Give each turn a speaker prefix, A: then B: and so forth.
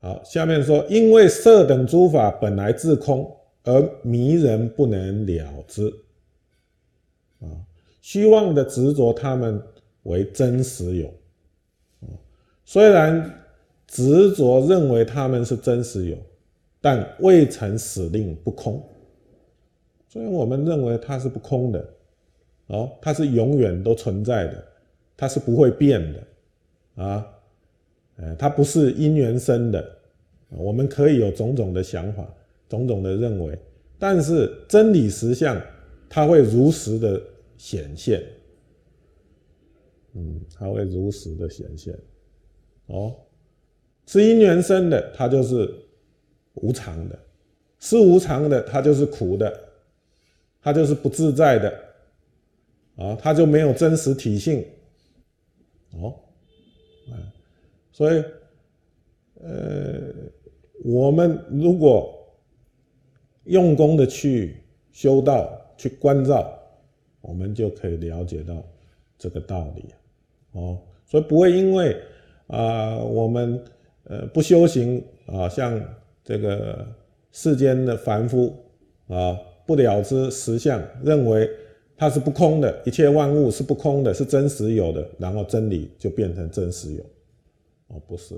A: 好，下面说，因为色等诸法本来自空，而迷人不能了之。啊，虚妄的执着他们为真实有。虽然执着认为他们是真实有，但未曾使令不空。所以我们认为它是不空的，哦，它是永远都存在的，它是不会变的，啊，呃，它不是因缘生的。我们可以有种种的想法，种种的认为，但是真理实相，它会如实的显现，嗯，它会如实的显现，哦，是因缘生的，它就是无常的；是无常的，它就是苦的。它就是不自在的，啊，它就没有真实体性，哦，啊，所以，呃，我们如果用功的去修道、去关照，我们就可以了解到这个道理，哦，所以不会因为啊，我们呃不修行啊，像这个世间的凡夫啊。不了知实相，认为它是不空的，一切万物是不空的，是真实有的，然后真理就变成真实有，哦，不是。